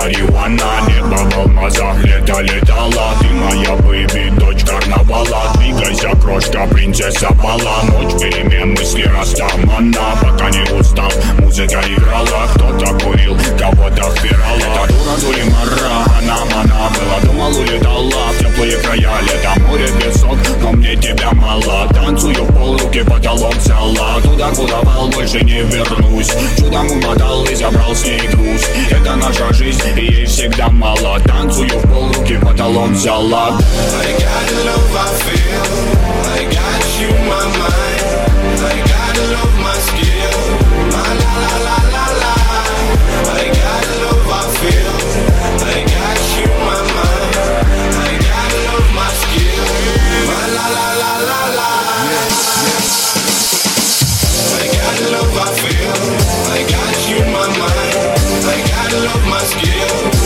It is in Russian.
Мариуана Небо в алмазах, лето летала Ты моя бэби, дочь карнавала. Двигайся, крошка, принцесса Бала. Ночь перемен, мысли растамана. Пока не устал, музыка играла. Кто-то курил, кого-то впирала Это дура Зулимара, она мана Была, думал, улетала в теплые края Лето, море, песок, но мне тебя мало. Танцую пол, руки потолок взяла. Туда, куда вал, больше не вернусь. Чудом умотал и забрал снег наша жизнь, и ей всегда мало. Танцую в пол, руки потолок взяла. I got the love I feel rescue